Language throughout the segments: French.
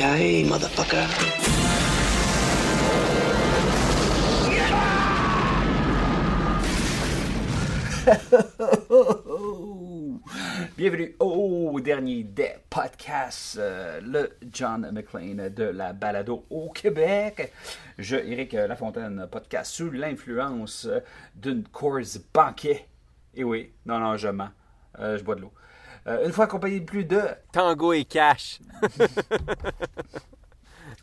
Bienvenue au dernier des podcasts, euh, le John McLean de la balado au Québec. Je, Éric Lafontaine, podcast sous l'influence d'une course banquet. Et oui, non, non, je mens. Euh, je bois de l'eau. Euh, une fois accompagné de plus de... Tango et Cash.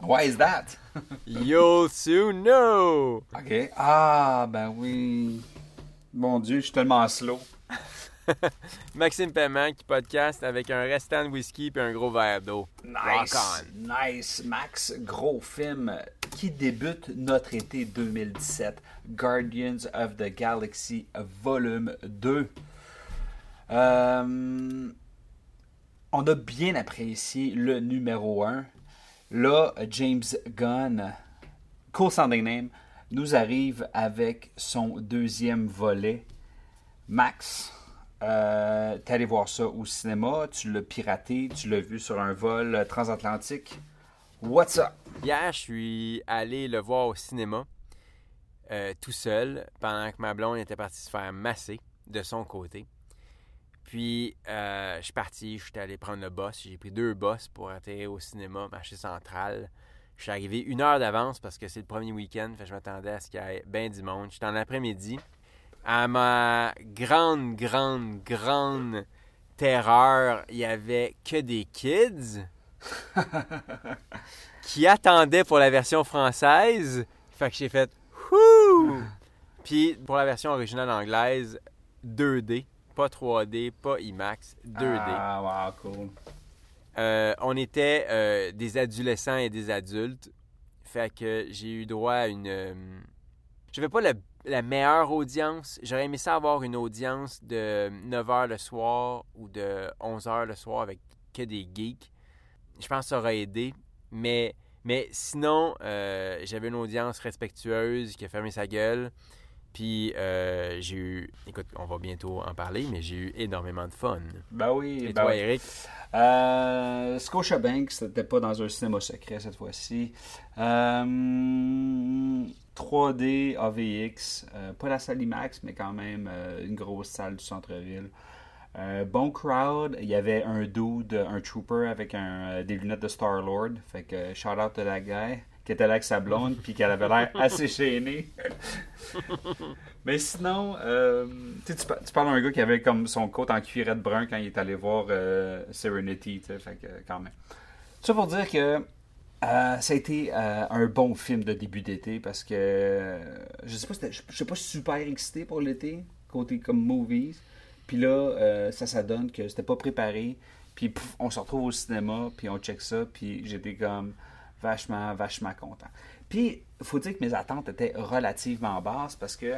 Why is that? You'll soon know. OK. Ah, ben oui. Mon Dieu, je suis tellement slow. Maxime Paiement qui podcast avec un restant de whisky et un gros verre d'eau. Nice, nice, Max. Gros film qui débute notre été 2017. Guardians of the Galaxy Volume 2. Euh, on a bien apprécié le numéro 1. Là, James Gunn, cool sounding name, nous arrive avec son deuxième volet. Max, euh, t'es allé voir ça au cinéma, tu l'as piraté, tu l'as vu sur un vol transatlantique. What's up? Hier, je suis allé le voir au cinéma euh, tout seul pendant que ma blonde était partie se faire masser de son côté. Puis, euh, je suis parti, je suis allé prendre le bus. J'ai pris deux bus pour atterrir au cinéma, marché central. Je suis arrivé une heure d'avance parce que c'est le premier week-end. Fait je m'attendais à ce qu'il y ait bien du monde. J'étais en après-midi. À ma grande, grande, grande terreur, il y avait que des kids qui attendaient pour la version française. Fait que j'ai fait Wouh! Puis pour la version originale anglaise, 2D, pas 3D, pas IMAX, 2D. Ah, wow, cool. Euh, on était euh, des adolescents et des adultes. Fait que j'ai eu droit à une. euh, J'avais pas la, la meilleure audience. J'aurais aimé ça avoir une audience de 9h le soir ou de 11h le soir avec que des geeks. Je pense que ça aurait aidé. Mais, mais sinon, j'avais une audience respectueuse qui a fermé sa gueule. Puis euh, j'ai eu. Écoute, on va bientôt en parler, mais j'ai eu énormément de fun. Ben oui, Et ben toi, oui. Eric? Euh, Scotiabank, c'était pas dans un cinéma secret cette fois-ci. Euh, 3D AVX, euh, pas la salle IMAX, mais quand même euh, une grosse salle du centre-ville. Euh, bon crowd, il y avait un dude, un trooper avec un, euh, des lunettes de Star-Lord. Fait que shout out to that guy qui était là avec sa blonde puis qu'elle avait l'air assez chaînée. Mais sinon, euh, tu, parles d'un gars qui avait comme son coat en cuirette brun quand il est allé voir euh, Serenity, tu sais, fait que quand même. Ça pour dire que euh, ça a été euh, un bon film de début d'été parce que je sais pas, je je sais pas super excité pour l'été côté comme movies. Puis là, euh, ça ça donne que c'était pas préparé. Puis on se retrouve au cinéma, puis on check ça, puis j'étais comme vachement, vachement content. Puis, il faut dire que mes attentes étaient relativement basses parce que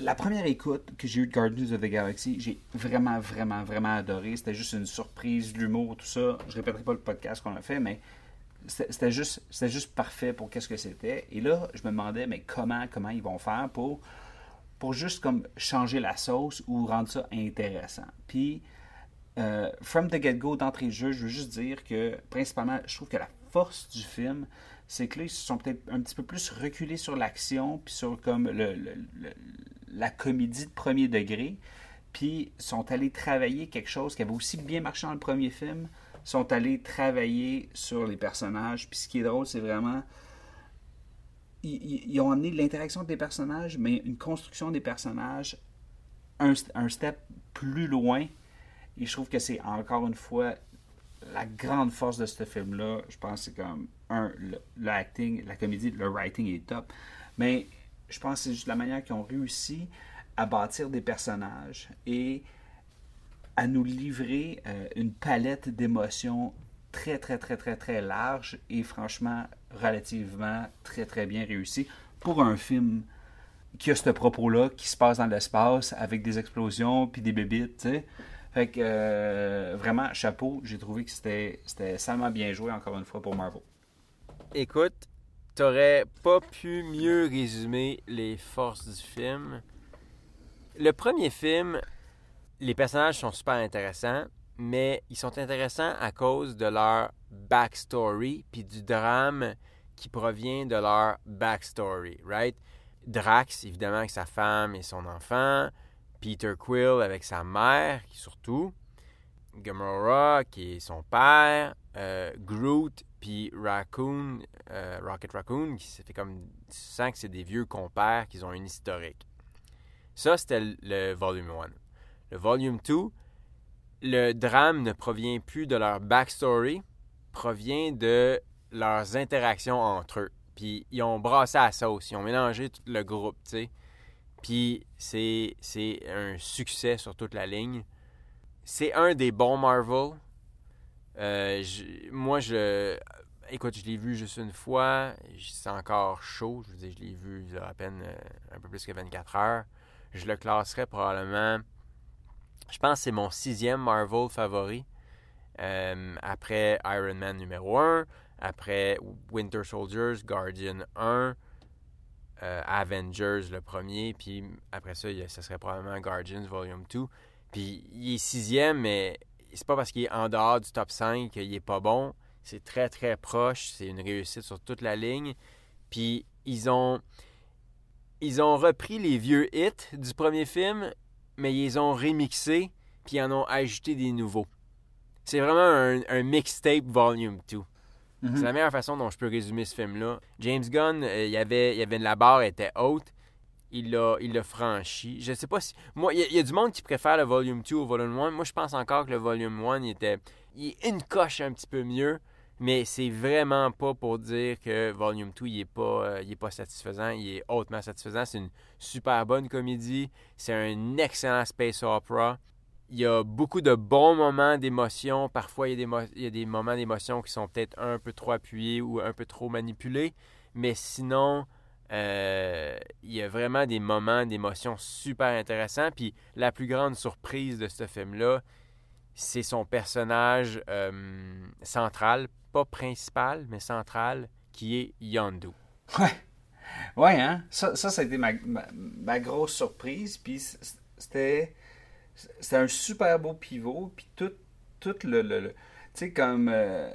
la première écoute que j'ai eue de Guardians of the Galaxy, j'ai vraiment, vraiment, vraiment adoré. C'était juste une surprise, l'humour, tout ça. Je répéterai pas le podcast qu'on a fait, mais c'était juste, juste parfait pour qu'est-ce que c'était. Et là, je me demandais, mais comment, comment ils vont faire pour, pour juste comme changer la sauce ou rendre ça intéressant? Puis, euh, from the get-go, d'entrée de jeu, je veux juste dire que, principalement, je trouve que la force du film, c'est que là, ils se sont peut-être un petit peu plus reculés sur l'action, puis sur comme le, la comédie de premier degré, puis sont allés travailler quelque chose qui avait aussi bien marché dans le premier film, sont allés travailler sur les personnages, puis ce qui est drôle, c'est vraiment ils, ils- ils ont amené l'interaction des personnages, mais une construction des personnages un, un step plus loin. Et je trouve que c'est encore une fois la grande force de ce film-là. Je pense c'est comme, un, le acting, la comédie, le writing est top. Mais je pense que c'est juste la manière qu'ils ont réussi à bâtir des personnages et à nous livrer euh, une palette d'émotions très, très, très, très, très large et franchement, relativement très, très bien réussi pour un film qui a ce propos-là, qui se passe dans l'espace avec des explosions puis des bébites, tu sais. Fait que euh, vraiment, chapeau, j'ai trouvé que c'était salement bien joué encore une fois pour Marvel. Écoute, t'aurais pas pu mieux résumer les forces du film. Le premier film, les personnages sont super intéressants, mais ils sont intéressants à cause de leur backstory puis du drame qui provient de leur backstory, right? Drax, évidemment, avec sa femme et son enfant. Peter Quill avec sa mère, surtout. Gamora, qui est son père. Euh, Groot, puis Raccoon, euh, Rocket Raccoon, qui fait comme. Tu sens que c'est des vieux compères qui ont une historique. Ça, c'était le volume 1. Le volume 2, le drame ne provient plus de leur backstory, provient de leurs interactions entre eux. Puis ils ont brassé à la sauce, ils ont mélangé tout le groupe, tu sais. Puis c'est, un succès sur toute la ligne. C'est un des bons Marvel. Euh, moi, je. Écoute, je l'ai vu juste une fois. C'est encore chaud. Je veux dire, je l'ai vu a à peine euh, un peu plus que 24 heures. Je le classerais probablement. Je pense que c'est mon sixième Marvel favori. Euh, après Iron Man numéro 1, après Winter Soldiers, Guardian 1, euh, Avengers le premier, puis après ça, ce serait probablement Guardians Volume 2. Puis il est sixième, mais c'est pas parce qu'il est en dehors du top 5 qu'il est pas bon. C'est très très proche, c'est une réussite sur toute la ligne. Puis ils ont ils ont repris les vieux hits du premier film, mais ils ont remixé, puis ils en ont ajouté des nouveaux. C'est vraiment un mixtape volume 2. Mhm. C'est la meilleure façon dont je peux résumer ce film-là. James Gunn, euh, il y avait, il avait la barre était haute. Il l'a, il franchi. Je sais pas si. Moi, il y, a du monde qui préfère le volume 2 au volume 1. Moi, je pense encore que le volume 1 il était. Il est une coche un petit peu mieux. Mais c'est vraiment pas pour dire que Volume 2 il est pas, euh, il est pas satisfaisant. Il est hautement satisfaisant. C'est une super bonne comédie. C'est un excellent space opera il y a beaucoup de bons moments d'émotion. Parfois, il y, a des il y a des moments d'émotion qui sont peut-être un peu trop appuyés ou un peu trop manipulés. Mais sinon, euh, il y a vraiment des moments d'émotion super intéressants. Puis la plus grande surprise de ce film-là, c'est son personnage euh, central, pas principal, mais central, qui est Yondu. Ouais. Ouais, hein? Ça, ça, ça a été ma, ma grosse surprise. Puis c'était c'est un super beau pivot, puis tout, tout le, le, tu sais, comme, euh,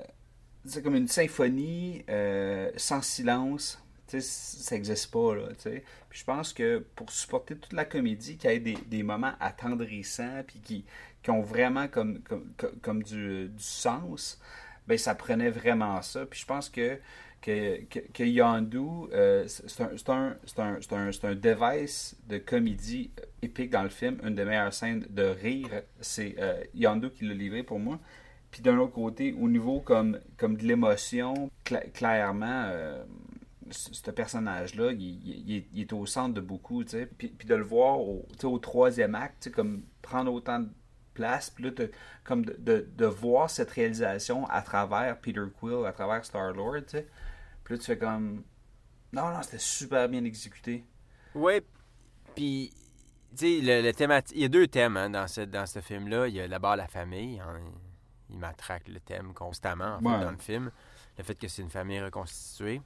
comme une symphonie euh, sans silence, ça n'existe pas, là. Puis je pense que pour supporter toute la comédie, qu'il y ait des, des, moments attendrissants, puis qui, qui ont vraiment comme, comme, comme du, du sens, ben ça prenait vraiment ça. Puis je pense que que, que, que Yondu, euh, c'est un, un, un, un, device de comédie épique dans le film. Une des meilleures scènes de rire, c'est euh, Yondu qui l'a livré pour moi. Puis d'un autre côté, au niveau comme, comme de l'émotion, clairement, euh, ce personnage-là, il, il, est au centre de beaucoup. Puis, puis de le voir au, au troisième acte, comme prendre autant de place, puis là, comme de, de, de, voir cette réalisation à travers Peter Quill, à travers Star-Lord. Puis là, tu fais comme. Non, non, c'était super bien exécuté. Ouais, puis. Tu sais, le, le il y a deux thèmes hein, dans ce, dans ce film-là. Il y a d'abord la famille. Hein, il matraque le thème constamment en fait, dans le film. Le fait que c'est une famille reconstituée.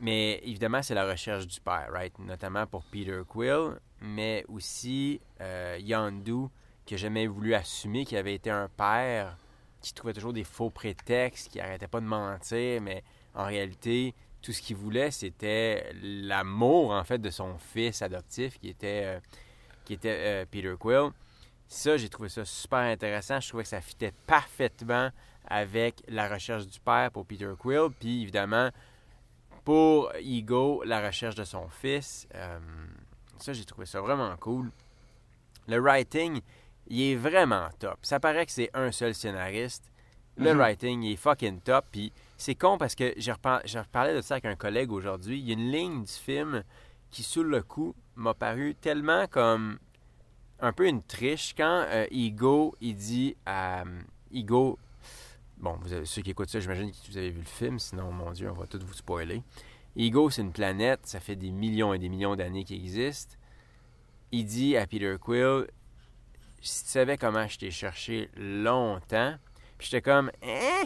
Mais évidemment, c'est la recherche du père, right? Notamment pour Peter Quill, mais aussi euh, Yandu, qui n'a jamais voulu assumer qu'il avait été un père, qui trouvait toujours des faux prétextes, qui arrêtait pas de mentir, mais en réalité, tout ce qu'il voulait, c'était l'amour, en fait, de son fils adoptif, qui était, euh, qui était euh, Peter Quill. Ça, j'ai trouvé ça super intéressant. Je trouvais que ça fitait parfaitement avec la recherche du père pour Peter Quill, puis évidemment, pour Ego, la recherche de son fils. Euh, ça, j'ai trouvé ça vraiment cool. Le writing, il est vraiment top. Ça paraît que c'est un seul scénariste. Le mm-hmm. writing, il est fucking top. Puis c'est con parce que j'ai reparlé de ça avec un collègue aujourd'hui. Il y a une ligne du film qui, sous le coup, m'a paru tellement comme un peu une triche quand euh, il dit à. Ego, Bon, vous avez- ceux qui écoutent ça, j'imagine que vous avez vu le film, sinon, mon Dieu, on va tout vous spoiler. Ego, c'est une planète, ça fait des millions et des millions d'années qu'il existe. Il dit à Peter Quill, si tu savais comment je t'ai cherché longtemps, puis j'étais comme, hein?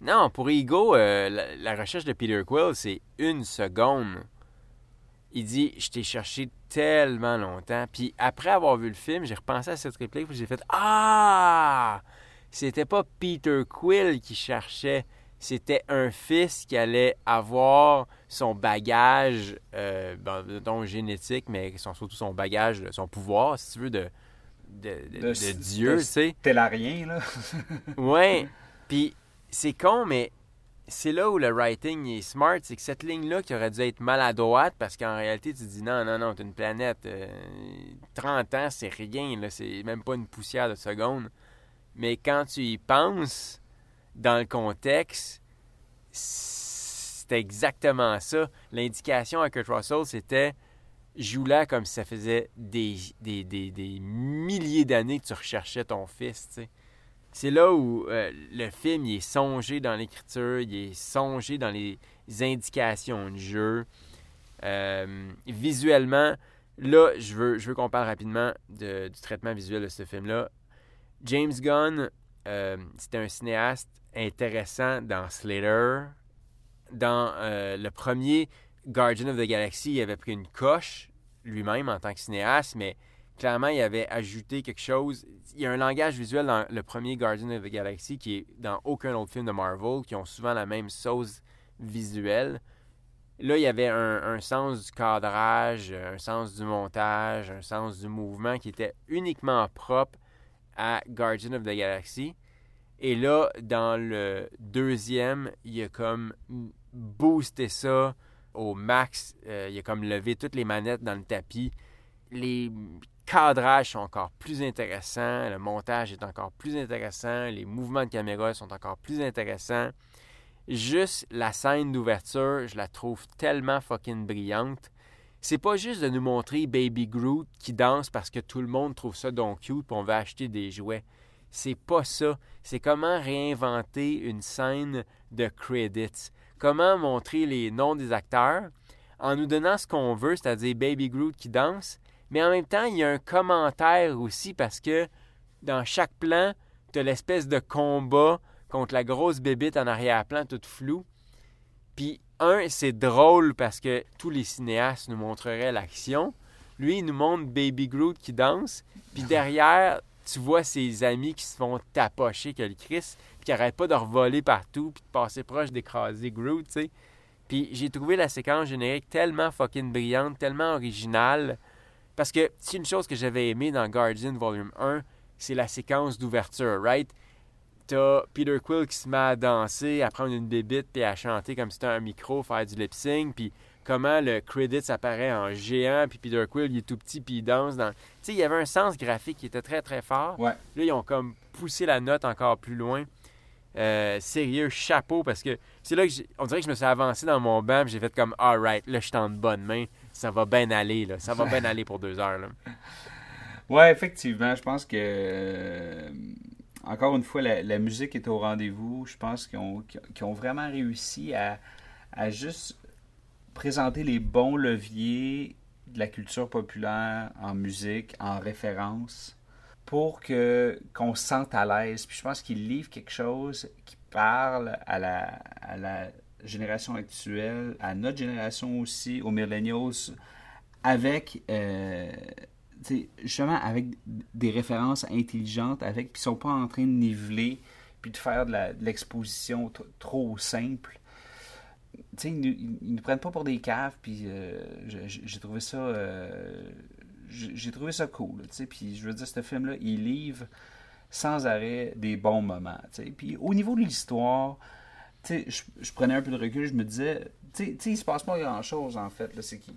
Non, pour Ego, euh, la, la recherche de Peter Quill, c'est une seconde. Il dit, je t'ai cherché tellement longtemps. Puis après avoir vu le film, j'ai repensé à cette réplique, puis j'ai fait, ah! C'était pas Peter Quill qui cherchait, c'était un fils qui allait avoir son bagage, euh, ben, génétique, mais son- surtout son bagage, son pouvoir, si tu veux, de, de, de- de Dieu, tu sais. Stellarien, là. Ouais. Puis c'est con, mais c'est là où le writing est smart. C'est que cette ligne-là qui aurait dû être maladroite, parce qu'en réalité, tu te dis non, non, non, t'es une planète. euh, 30 ans, c'est rien, là. C'est même pas une poussière de seconde. Mais quand tu y penses, dans le contexte, c'est exactement ça. L'indication à Kurt Russell, c'était joue-la comme si ça faisait des, des, des, des milliers d'années que tu recherchais ton fils, tu sais. C'est là où euh, le film il est songé dans l'écriture, il est songé dans les indications de jeu. Euh, visuellement, là, je veux, je veux qu'on parle rapidement de- du traitement visuel de ce film-là. James Gunn, euh, c'était un cinéaste intéressant dans Slater. Dans le premier Guardian of the Galaxy, il avait pris une coche lui-même en tant que cinéaste, mais clairement, il avait ajouté quelque chose. Il y a un langage visuel dans le premier Guardian of the Galaxy qui est dans aucun autre film de Marvel, qui ont souvent la même sauce visuelle. Là, il y avait un, sens du cadrage, un sens du montage, un sens du mouvement qui était uniquement propre à Guardian of the Galaxy. Et là, dans le deuxième, il a comme boosté ça au max. Euh, il a comme levé toutes les manettes dans le tapis. Les cadrages sont encore plus intéressants. Le montage est encore plus intéressant. Les mouvements de caméra sont encore plus intéressants. Juste la scène d'ouverture, je la trouve tellement fucking brillante. C'est pas juste de nous montrer Baby Groot qui danse parce que tout le monde trouve ça donc cute et on veut acheter des jouets. C'est pas ça. C'est comment réinventer une scène de credits. Comment montrer les noms des acteurs en nous donnant ce qu'on veut, c'est-à-dire Baby Groot qui danse, mais en même temps, il y a un commentaire aussi parce que dans chaque plan, tu as l'espèce de combat contre la grosse bébite en arrière-plan, toute floue. Puis, un, c'est drôle parce que tous les cinéastes nous montreraient l'action. Lui, il nous montre Baby Groot qui danse. Puis derrière, tu vois ses amis qui se font tapocher que le Chris, puis qui n'arrêtent pas de revoler partout, puis de passer proche d'écraser Groot, tu sais. Puis j'ai trouvé la séquence générique tellement fucking brillante, tellement originale. Parce que c'est une chose que j'avais aimé dans Guardian Volume 1, c'est la séquence d'ouverture, right? T'as Peter Quill qui se met à danser, à prendre une bébite, puis à chanter comme si c'était un micro, faire du lip sync, puis comment le credit apparaît en géant, puis Peter Quill il est tout petit, puis il danse dans. Tu sais, il y avait un sens graphique qui était très très fort. Ouais. Là, ils ont comme poussé la note encore plus loin. Euh, sérieux, chapeau, parce que c'est là que on dirait que je me suis avancé dans mon banc, j'ai fait comme, alright, là, je suis en bonne main, ça va bien aller, là, ça va bien aller pour deux heures, là. Ouais, effectivement, je pense que euh, encore une fois, la, la musique est au rendez-vous. Je pense qu'ils ont, vraiment réussi à, à juste présenter les bons leviers de la culture populaire en musique, en référence, pour que qu'on se sente à l'aise. Puis je pense qu'ils livrent quelque chose qui parle à la, à la génération actuelle, à notre génération aussi, aux millennials, avec euh, justement avec des références intelligentes, avec puis sont pas en train de niveler puis de faire de l'exposition trop simple. Ils, nous- nous prennent pas pour des caves, puis euh, j'ai- trouvé ça euh, j'ai trouvé ça cool, puis je veux dire ce film là, il livre sans arrêt des bons moments. Puis au niveau de l'histoire, tu je, je prenais un peu de recul, je me disais, tu sais, il se passe pas grand chose en fait, c'est qu'il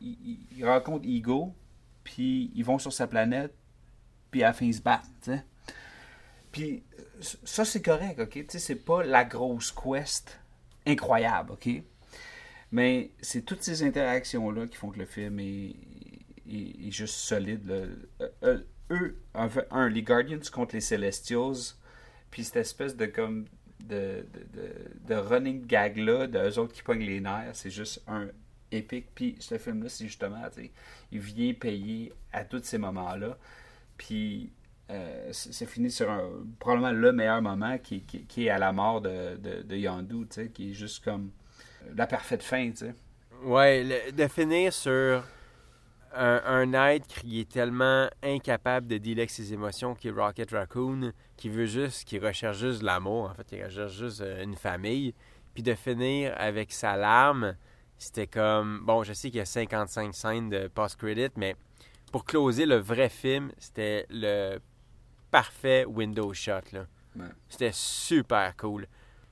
il, il- il rencontre Ego, puis ils vont sur sa planète, puis à la fin ils se battent, tu sais. Puis euh, ça c'est correct, ok, tu c'est pas la grosse quest incroyable, ok? Mais c'est toutes ces interactions là qui font que le film est, est- juste solide. là. Euh, euh, eux, fait, un, les Guardians contre les Celestials, puis cette espèce de comme de, de, de, running gag-là, d'eux autres qui pognent les nerfs, c'est juste un épique. Puis ce film-là, c'est justement, il vient payer à tous ces moments-là. Puis euh, c'est fini sur un, probablement le meilleur moment qui, qui- est à la mort de, de, de sais, qui est juste comme la parfaite fin, tu sais. Ouais, de finir sur un, un être qui est tellement incapable de dealer avec ses émotions, qui est Rocket Raccoon, qui veut juste, qui recherche juste l'amour, en fait, il recherche juste euh, une famille, puis de finir avec sa larme, c'était comme, bon, je sais qu'il y a 55 scènes de post-credit, mais pour closer le vrai film, c'était le parfait window shot, là. Ouais. C'était super cool.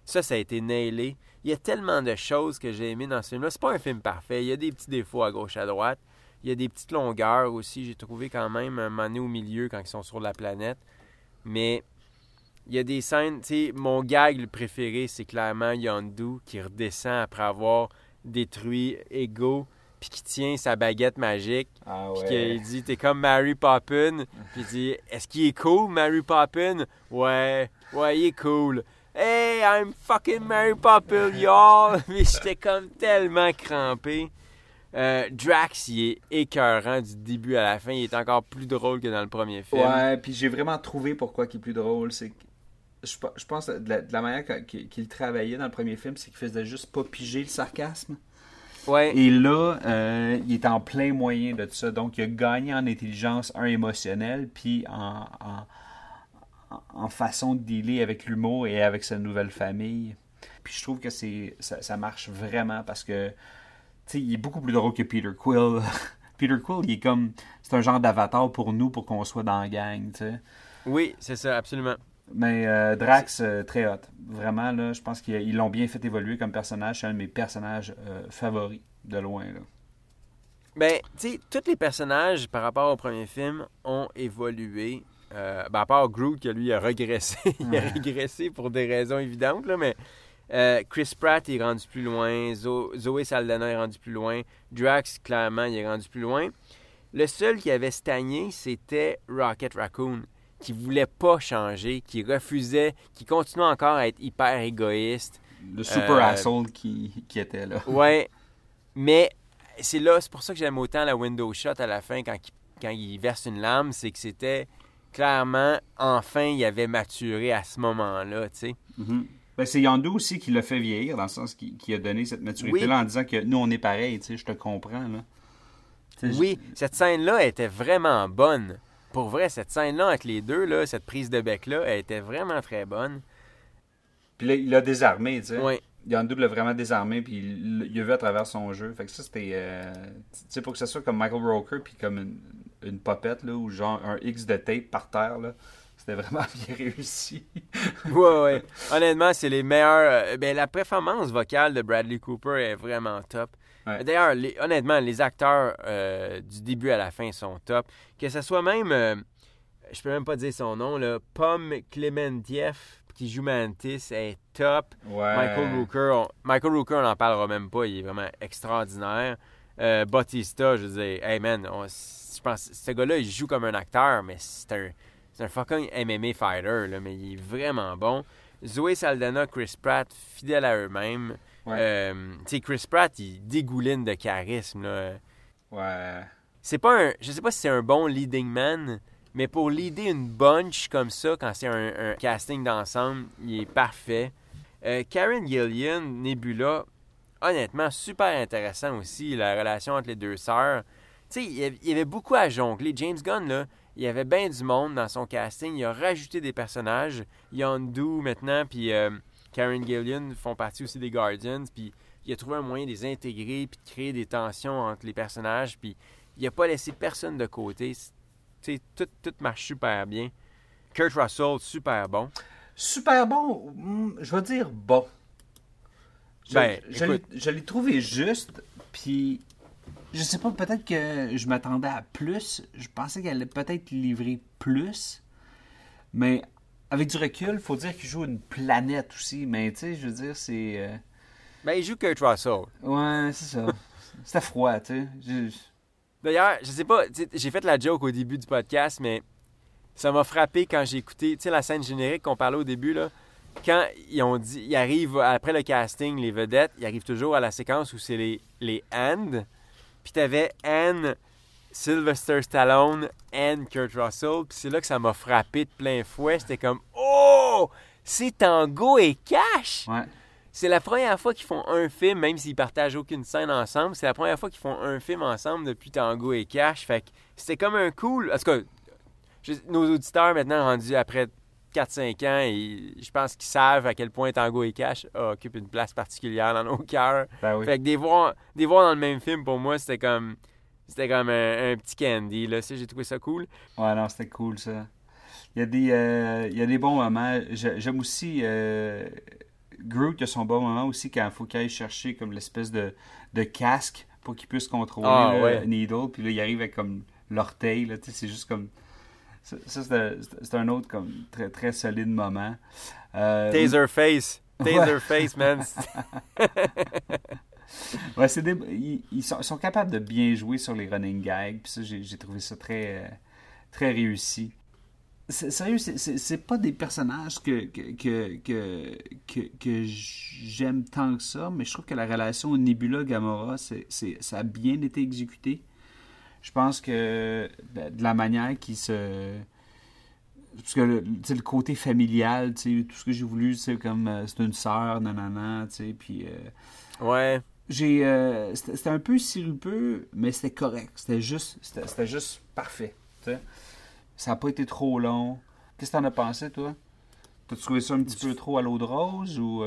Ça, ça a été nailé. Il y a tellement de choses que j'ai aimé dans ce film-là. C'est pas un film parfait. Il y a des petits défauts à gauche, à droite. Il y a des petites longueurs aussi. J'ai trouvé quand même un moment donné au milieu quand ils sont sur la planète. Mais il y a des scènes. Tu sais, mon gag le préféré, c'est clairement Yondu qui redescend après avoir détruit Ego puis qui tient sa baguette magique. Ah Puis qu'il dit, t'es comme Mary Poppin. Puis il dit, est-ce qu'il est cool, Mary Poppin? Ouais, ouais, il est cool. Hey, I'm fucking Mary Poppin, y'all! Mais j'étais comme tellement crampé. Euh, Drax, il est écœurant du début à la fin. Il est encore plus drôle que dans le premier film. Ouais, puis j'ai vraiment trouvé pourquoi il est plus drôle. C'est je, pe- je pense de la, de la manière qu'il travaillait dans le premier film, c'est qu'il faisait juste pas piger le sarcasme. Ouais. Et là, euh, il est en plein moyen de tout ça. Donc, il a gagné en intelligence, un émotionnel, puis en, en, en- en façon de dealer avec l'humour et avec sa nouvelle famille. Puis je trouve que c'est ça, ça marche vraiment parce que, il est beaucoup plus drôle que Peter Quill. Peter Quill, il est comme, c'est un genre d'avatar pour nous, pour qu'on soit dans la gang, tu sais. Oui, c'est ça, absolument. Mais euh, Drax, euh, très hot. Vraiment, là, je pense qu'ils ils l'ont bien fait évoluer comme personnage. C'est un de mes personnages euh, favoris, de loin, là. Ben, tu sais, tous les personnages par rapport au premier film ont évolué. Ben, à part Groot, que lui a régressé. il a régressé pour des raisons évidentes, là, mais euh, Chris Pratt est rendu plus loin. Zo- Zoé Saldana est rendu plus loin. Drax, clairement, il est rendu plus loin. Le seul qui avait stagné, c'était Rocket Raccoon, qui voulait pas changer, qui refusait, qui continuait encore à être hyper égoïste. Le super Euh, asshole qui, qui était là. Ouais, mais c'est là, c'est pour ça que j'aime autant la window shot à la fin quand il, quand il verse une lame, c'est que c'était clairement, enfin, il avait maturé à ce moment-là, tu sais. Mhm. Ben, c'est Yandu aussi qui l'a fait vieillir, dans le sens qui, qui a donné cette maturité-là en disant que nous, on est pareil, tu sais, je te comprends, là. Oui, cette scène-là était vraiment bonne. Pour vrai, cette scène-là avec les deux, là, cette prise de bec-là, elle était vraiment très bonne. Puis là, il l'a désarmé, tu sais. Ouais. Yandu l'a vraiment désarmé, puis il il a vu à travers son jeu. Fait que ça, c'était... euh, tu sais, pour que ça soit comme Michael Roker, puis comme une, une popette, là, ou genre un X de tape par terre, là. C'était vraiment bien réussi. Ouais, ouais. Honnêtement, c'est les meilleurs. euh, ben, la performance vocale de Bradley Cooper est vraiment top. Ouais. D'ailleurs, les- honnêtement, les acteurs euh, du début à la fin sont top. Que ce soit même, euh, je peux même pas dire son nom, là, Pomme Clementieff qui joue Mantis est top. Ouais. Michael Rooker, on, Michael Rooker, on n'en parlera même pas, il est vraiment extraordinaire. Euh, Bautista, je veux dire, hey man, on- je pense ce gars-là, il joue comme un acteur, mais c'est un, c'est un fucking MMA fighter, là, mais il est vraiment bon. Zoé Saldana, Chris Pratt, fidèles à eux-mêmes. Ouais. Euh, tu sais, Chris Pratt, il dégouline de charisme. Là. Ouais. C'est pas un. Je sais pas si c'est un bon leading man, mais pour leader une bunch comme ça, quand c'est un, un casting d'ensemble, il est parfait. Euh, Karen Gillian, Nebula, honnêtement, super intéressant aussi, la relation entre les deux sœurs. Tu sais, il y avait beaucoup à jongler. James Gunn, là, il y avait bien du monde dans son casting. Il a rajouté des personnages. Yondu maintenant, puis euh, Karen Gillian font partie aussi des Guardians. Puis il a trouvé un moyen de les intégrer, puis de créer des tensions entre les personnages. Puis il a pas laissé personne de côté. Tout, tout marche super bien. Kurt Russell, super bon. Super bon, hmm, je vais dire bon. Je, Ben, je l'ai trouvé juste, puis je sais pas, peut-être que je m'attendais à plus. Je pensais qu'elle allait peut-être livrer plus, mais avec du recul, faut dire qu'il joue une planète aussi. Mais tu sais, je veux dire, c'est. euh, Ben, il joue Kurt Russell. Ouais, c'est ça. C'était froid, tu sais. Je- D'ailleurs, je sais pas, j'ai fait la joke au début du podcast, mais ça m'a frappé quand j'ai écouté, tu sais, la scène générique qu'on parlait au début, là. quand ils ont dit, ils arrivent après le casting, les vedettes, ils arrivent toujours à la séquence où c'est les, les and. Puis t'avais Anne, Sylvester Stallone, and Kurt Russell. Puis c'est là que ça m'a frappé de plein fouet. C'était comme, oh, c'est Tango et Cash. Ouais. C'est la première fois qu'ils font un film, même s'ils partagent aucune scène ensemble. C'est la première fois qu'ils font un film ensemble depuis Tango et Cash. Fait que c'était comme un cool. En tout cas, nos auditeurs maintenant rendus après 4-5 ans, et je pense qu'ils savent à quel point Tango et Cash occupent une place particulière dans nos cœurs. Ben oui. Fait que des voir, des voir dans le même film, pour moi, c'était comme. C'était comme un, un petit candy, là. J'ai trouvé ça cool. Ouais, non, c'était cool ça. Il y a des, euh, il y a des bons moments. J'ai- J'aime aussi. Euh, Groot a son bon moment aussi quand il faut qu'il aille chercher comme l'espèce de, de casque pour qu'il puisse contrôler Ah, le ouais. Needle. Puis là, il arrive avec comme l'orteil. C'est juste comme. Ça, ça, c'est un autre comme très, très solide moment. Euh, Taserface. Taserface, man. Ouais, c'est des- ils, ils sont, ils sont capables de bien jouer sur les running gags. Puis ça, j'ai trouvé ça très, euh, très réussi. Sérieux, c'est- pas des personnages que, que, que, que, que, j'aime tant que ça, mais je trouve que la relation Nebula-Gamora, ça a bien été exécuté. Je pense que de la manière qui se. Parce que le, tu sais, le côté familial, tu sais, tout ce que j'ai voulu, c'est comme euh, c'est une sœur, nanana, tu sais, puis. euh, Ouais. j'ai euh, c'était un peu sirupeux mais c'était correct c'était juste c'était c'était juste parfait tu sais. ça n'a pas été trop long qu'est-ce que t'en as pensé toi? T'as trouvé ça un petit peu trop à l'eau de rose ou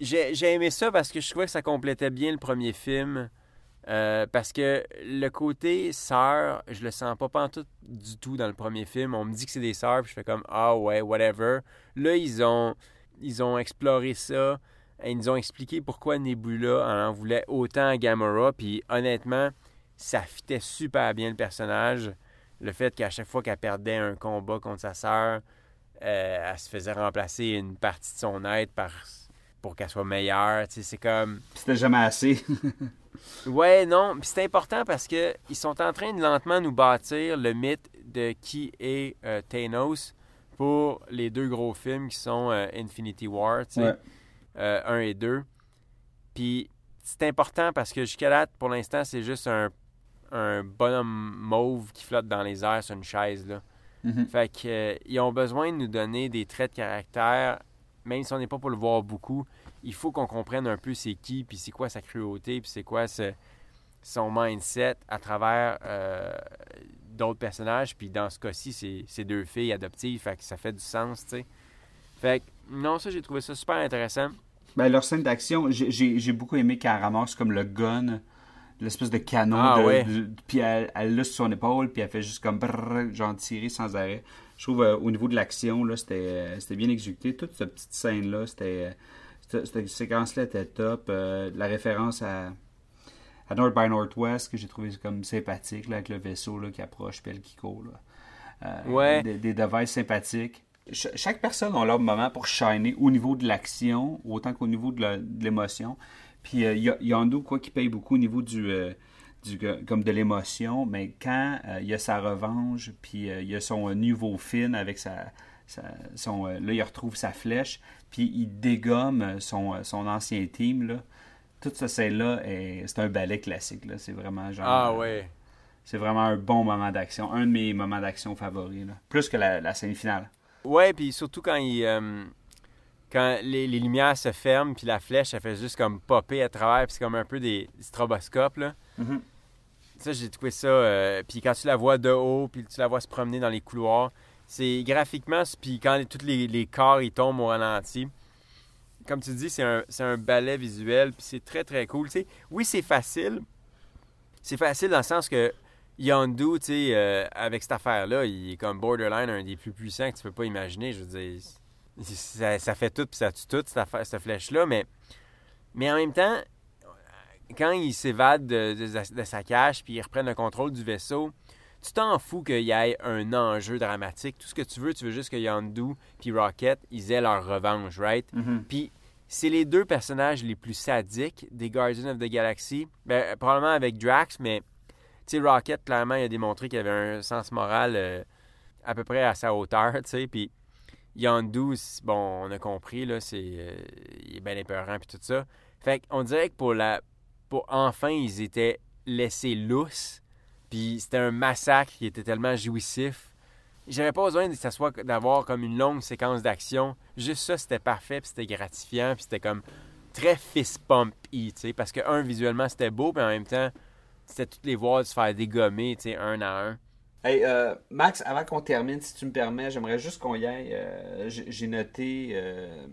J'ai j'ai aimé ça parce que je trouvais que ça complétait bien le premier film. Euh, parce que le côté sœur, je le sens pas pantoute du tout dans le premier film. On me dit que c'est des sœurs, puis je fais comme ah ouais, whatever. Là, ils ont ils ont exploré ça. Ils nous ont expliqué pourquoi Nebula en voulait autant à Gamora. Puis honnêtement, ça fitait super bien le personnage. Le fait qu'à chaque fois qu'elle perdait un combat contre sa sœur, euh, elle se faisait remplacer une partie de son être par pour qu'elle soit meilleure. C'est comme. c'était jamais assez Ouais, non. Puis c'est important parce que ils sont en train de lentement nous bâtir le mythe de qui est euh, Thanos pour les deux gros films qui sont euh, Infinity War, tu sais, Ouais. euh, 1 et 2. Puis c'est important parce que jusqu'à date, pour l'instant, c'est juste un, un bonhomme mauve qui flotte dans les airs sur une chaise, là. Mhm. Fait que, euh, ils ont besoin de nous donner des traits de caractère, même si on n'est pas pour le voir beaucoup. Il faut qu'on comprenne un peu c'est qui, puis c'est quoi sa cruauté, puis c'est quoi ce- son mindset à travers euh, d'autres personnages. Puis dans ce cas-ci, c'est c'est deux filles adoptives, fait que ça fait du sens, tu sais. Fait que, non, ça, j'ai trouvé ça super intéressant. ben, leur scène d'action j'ai- j'ai j'ai beaucoup aimé quand elle ramasse comme le gun l'espèce de canon Ah, de- ouais. de- puis elle, elle l'a sur son épaule puis elle fait juste comme brrr, genre tirer sans arrêt je trouve euh, au niveau de l'action là c'était euh, c'était bien exécuté toute cette petite scène là c'était cette, cette séquence là était top Euh, la référence à à North by Northwest que j'ai trouvé comme sympathique là, avec le vaisseau là, qui approche puis elle qui court. Euh, Ouais. des, des devices sympathiques Ch- chaque personne a leur moment pour shiner au niveau de l'action autant qu'au niveau de l'émotion puis euh, il y a Yondu quoi qui paye beaucoup au niveau du euh, du, comme de l'émotion, mais quand il y a sa revanche, puis il y a son nouveau fin avec sa, sa- son, euh, là il retrouve sa flèche, puis il dégomme euh, son, euh, son ancien team là. Toute cette scène-là, est- c'est un ballet classique là. C'est vraiment genre. Ah ouais. C'est vraiment un bon moment d'action, un de mes moments d'action favoris là. Plus que la, la scène finale. Ouais, puis surtout quand il. euh, quand les, les lumières se ferment, puis la flèche, elle fait juste comme popper à travers, puis c'est comme un peu des stroboscopes, là. Mhm. Ça, j'ai trouvé ça. euh, puis quand tu la vois de haut, puis tu la vois se promener dans les couloirs, c'est graphiquement, puis quand tous les, corps ils tombent au ralenti, comme tu dis, c'est un, un ballet visuel, puis c'est très très cool. Oui, c'est facile. C'est facile dans le sens que Yondu, tu sais, euh, avec cette affaire-là, il est comme borderline un des plus puissants que tu peux pas imaginer. Je veux dire, ça, fait tout, puis ça tue tout, cette, cette flèche-là, mais, mais en même temps, quand il s'évade de, sa cage puis il reprenne le contrôle du vaisseau, tu t'en fous qu'il y ait un enjeu dramatique. Tout ce que tu veux, tu veux juste que Yondu puis Rocket, ils aient leur revanche, right? Mhm. Puis c'est les deux personnages les plus sadiques des Guardians of the Galaxy. Ben, probablement avec Drax, mais tu sais, Rocket, clairement, il a démontré qu'il avait un sens moral euh, à peu près à sa hauteur, tu sais. Puis Yondu, bon, on a compris, là, c'est, euh, il est bien épeurant puis tout ça. Fait qu'on dirait que pour la, pour enfin, ils étaient laissés lousses, puis c'était un massacre qui était tellement jouissif. J'avais pas besoin que soit d'avoir comme une longue séquence d'action. Juste ça, c'était parfait, puis c'était gratifiant, puis c'était comme très fist pump tu sais, parce que un visuellement c'était beau, puis en même temps, c'était toutes les voir se faire dégommer, tu sais, un à un. Hey, euh, Max, avant qu'on termine, si tu me permets, j'aimerais juste qu'on y aille. euh, j'ai noté, euh,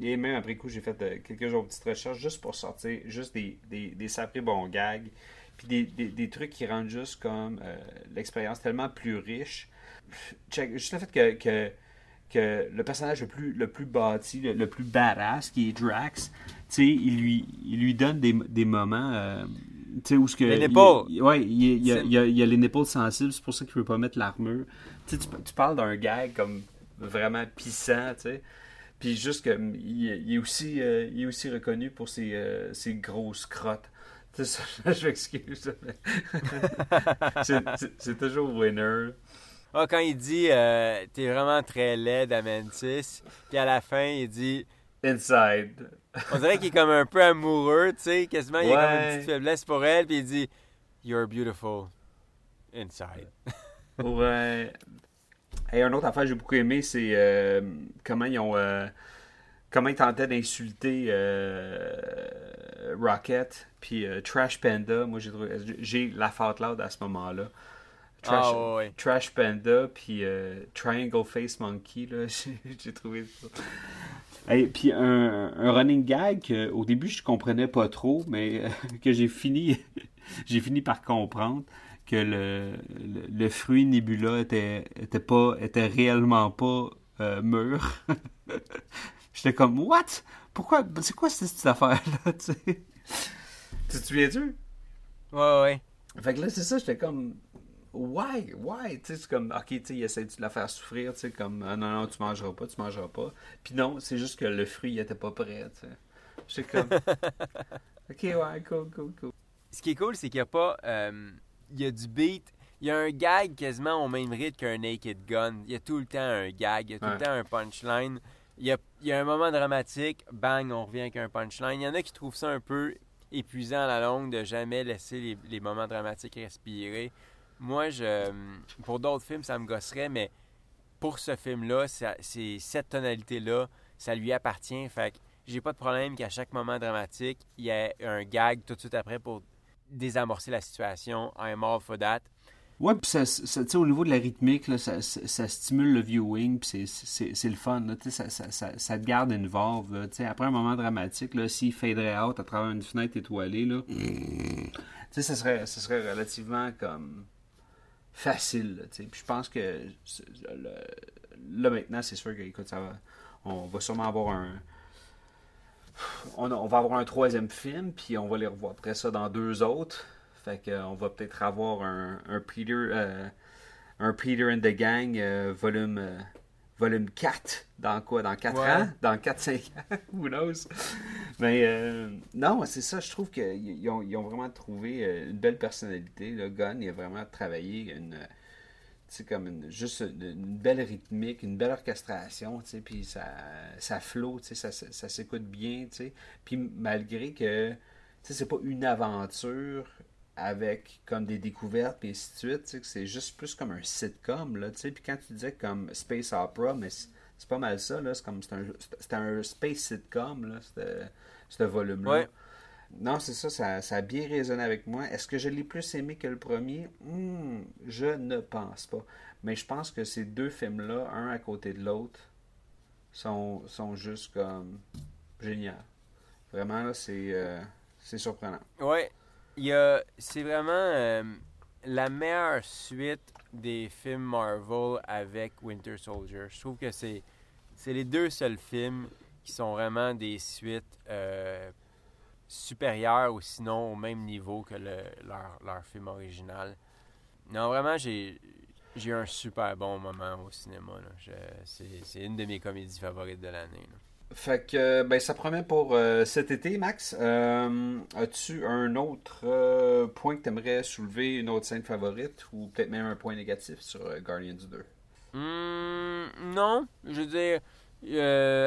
et même après coup, j'ai fait euh, quelques jours de petites recherches juste pour sortir juste des, des, des sacrés bons gags, puis des, des, des trucs qui rendent juste comme euh, l'expérience tellement plus riche. Check, juste le fait que, que, que le personnage le plus, le plus bâti, le, le plus badass, qui est Drax, tu sais, il lui, il lui donne des, des moments. euh, où ce que. Les il- ouais, il, il y a, C'est- il y a- il y a les nipples sensibles, c'est pour ça qu'il veut pas mettre l'armure. Tu, tu, tu parles d'un gag comme vraiment pissant, tu sais. Puis juste que il, il est aussi, euh, il est aussi reconnu pour ses, euh, ses grosses crottes. Ça, je m'excuse. c'est- toujours winner. Ah, quand il dit euh, T'es vraiment très laid, Amantis, puis à la fin, il dit Inside. On dirait qu'il est comme un peu amoureux, tu sais, quasiment, il a comme une Ouais. petite faiblesse pour elle, puis il dit You're beautiful inside. Ouais. Et une autre affaire que j'ai beaucoup aimé, c'est euh, comment ils ont. euh, comment ils tentaient d'insulter euh, Rocket, puis euh, Trash Panda. Moi, j'ai trouvé- j'ai la faute loud à ce moment-là. Trash, Ah, ouais, ouais. Trash Panda, puis euh, Triangle Face Monkey, là, j'ai trouvé ça. Et puis un, un running gag que, au début je comprenais pas trop, mais euh, que j'ai fini, j'ai fini par comprendre que le, le, le fruit Nebula était, était pas, était réellement pas euh, mûr. J'étais comme what? Pourquoi? C'est quoi cette, cette affaire-là? Tu sais? Tu te souviens-tu? Ouais, ouais. Fait que là, c'est ça, j'étais comme. Why? Why? Tu sais, c'est comme, ok, tu sais, il essaie de la faire souffrir, tu sais, comme, ah, non, non, tu mangeras pas, tu mangeras pas. Puis non, c'est juste que le fruit, il était pas prêt, tu sais. J'étais comme, ok, ouais, cool, cool, cool. Ce qui est cool, c'est qu'il n'y a pas. euh, il y a du beat. Il y a un gag quasiment au même rythme qu'un Naked Gun. Il y a tout le temps un gag, il y a tout Ouais. le temps un punchline. Il y, a, un moment dramatique, bang, on revient avec un punchline. Il y en a qui trouvent ça un peu épuisant à la longue de jamais laisser les, moments dramatiques respirer. Moi, je, pour d'autres films, ça me gosserait, mais pour ce film-là, c'est cette tonalité-là, ça lui appartient. Fait que j'ai pas de problème qu'à chaque moment dramatique, il y ait un gag tout de suite après pour désamorcer la situation. I'm all for that. Ouais, puis ça, au niveau de la rythmique, là, ça, ça, stimule le viewing, puis c'est- le fun, ça, te garde tu sais, après un moment dramatique, s'il faderait out à travers une fenêtre étoilée, là, ça serait, ça serait relativement comme facile, puis je pense que le- là, maintenant, c'est sûr que, écoute, ça va, on va sûrement avoir un on va avoir un troisième film, puis on va les revoir après ça dans deux autres. Fait que, euh, on va peut-être avoir un, un Peter euh, un Peter and the Gang euh, volume euh, volume 4 dans quoi? Dans 4 Ouais. ans? Dans 4 5 ans? Who knows? Mais non c'est ça je trouve qu'ils ont, ils ont vraiment trouvé une belle personnalité le Gunn il a vraiment travaillé une sais, comme une, juste une, une belle rythmique, une belle orchestration, tu sais, puis ça, ça sais, ça, ça, ça s'écoute bien, tu sais. Puis malgré que, tu sais, c'est pas une aventure avec comme des découvertes, puis ainsi de suite, c'est juste plus comme un sitcom, là, tu sais. Puis quand tu disais comme Space Opera, mais c'est pas mal ça, là, c'est comme, c'est un, un space sitcom, là, ce volume-là. Ouais. Non, c'est ça, ça, ça a bien résonné avec moi. Est-ce que je l'ai plus aimé que le premier? Hmm, Je ne pense pas. Mais je pense que ces deux films-là, un à côté de l'autre, sont, sont juste comme génial. Vraiment, là, c'est euh, surprenant. Ouais, c'est vraiment euh, la meilleure suite des films Marvel avec Winter Soldier. Je trouve que c'est, les deux seuls films qui sont vraiment des suites euh, supérieures ou sinon au même niveau que le, leur, leur film original. Non, vraiment, j'ai, j'ai eu un super bon moment au cinéma. c'est une de mes comédies favorites de l'année. Fait que ben, ça promet pour euh, cet été, Max. Euh, As-tu un autre euh, point que tu aimerais soulever, une autre scène favorite, ou peut-être même un point négatif sur Guardians 2 Hmm, non, je veux dire,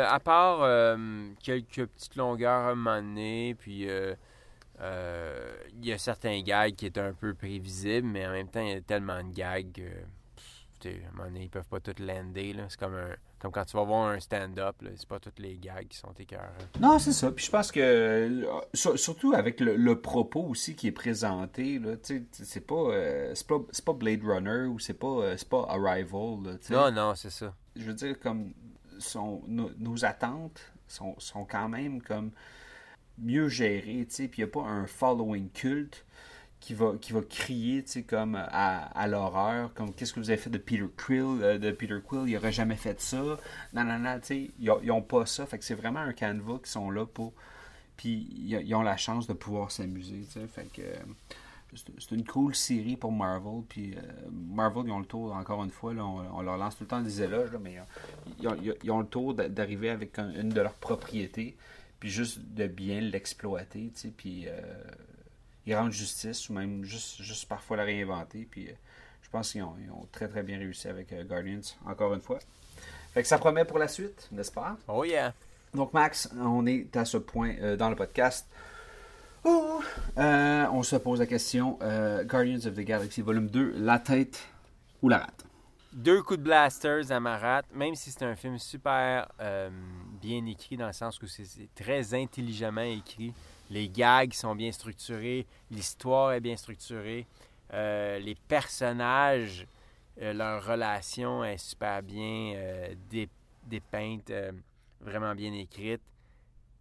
à part quelques petites longueurs à un moment donné, puis il y a certains gags qui étaient un peu prévisibles, mais en même temps, il y a tellement de gags que, pff, à un moment donné, ils peuvent pas tout lander. C'est comme, un, comme quand tu vas voir un stand-up, c'est pas tous les gags qui sont écœurants. Non, c'est ça. Puis je pense que, euh, sur- surtout avec le, le propos aussi qui est présenté, c'est pas, euh, pas, pas Blade Runner ou c'est pas, euh, c'est pas Arrival. là. Non, non, c'est ça. je veux dire, comme nos, nos attentes sont, sont quand même comme mieux gérées, tu sais, puis il n'y a pas un following culte qui va, qui va crier, tu sais, comme à, l'horreur, comme qu'est-ce que vous avez fait de Peter Quill, euh, de Peter Quill, il aurait jamais fait ça, non, non, non, tu sais, ils ont- ils ont pas ça, fait que c'est vraiment un canevas qui sont là pour, puis ils, ont la chance de pouvoir s'amuser, tu sais, fait que euh, c'est une cool série pour Marvel. Puis euh, Marvel, ils ont le tour, encore une fois, on, leur lance tout le temps des éloges, mais ils ont, le tour d'a- d'arriver avec un- une de leurs propriétés, puis juste de bien l'exploiter, tu sais, puis ils rendent justice, ou même juste, juste parfois la réinventer. Puis euh, je pense qu'ils ont, très très bien réussi avec euh, Guardians, encore une fois. Fait que ça promet pour la suite, n'est-ce pas? Oh yeah. Donc, Max, on est à ce point euh, dans le podcast. où, euh, on se pose la question Guardians of the Galaxy Volume 2, la tête ou la rate? Deux coups de blasters à Marat, même si c'est un film super euh, bien écrit, dans le sens que c'est très intelligemment écrit. Les gags sont bien structurés, l'histoire est bien structurée, euh, les personnages, euh, leur relation est super bien euh, dé- dépeinte, vraiment bien écrite.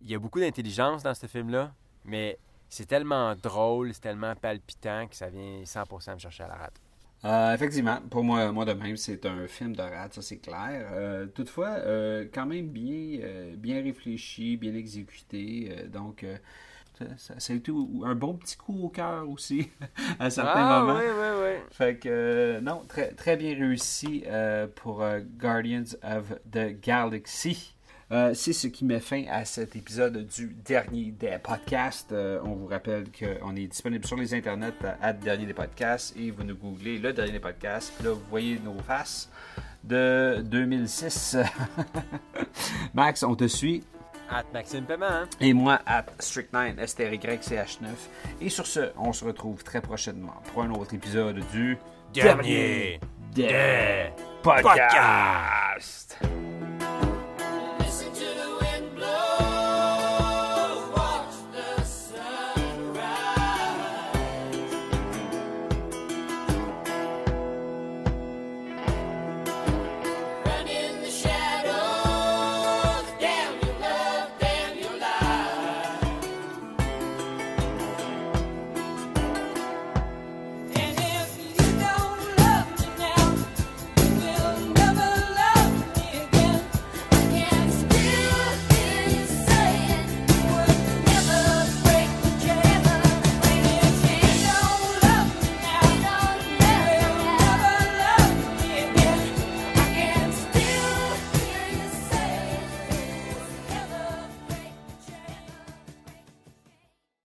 Il y a beaucoup d'intelligence dans ce film-là, mais c'est tellement drôle, c'est tellement palpitant que ça vient 100% me chercher à la rate. Euh, Effectivement, pour moi, moi de même, c'est un film de rate, ça c'est clair. Euh, toutefois, euh, quand même bien, bien réfléchi, bien exécuté. donc, ça, a été un bon petit coup au cœur aussi, à certains Ah, moments. oui, oui, oui. Fait que, non, très, très bien réussi pour Guardians of the Galaxy. Euh, c'est ce qui met fin à cet épisode du dernier des podcasts. Euh, on vous rappelle qu'on est disponible sur les internets à, à dernier des podcasts et vous nous googlez le dernier des podcasts. Là, vous voyez nos faces de 2006. Max, on te suit. At Maxime Paiement. hein? Et moi, à Strict9, STRYCH9. Et sur ce, on se retrouve très prochainement pour un autre épisode du Dernier des des podcasts.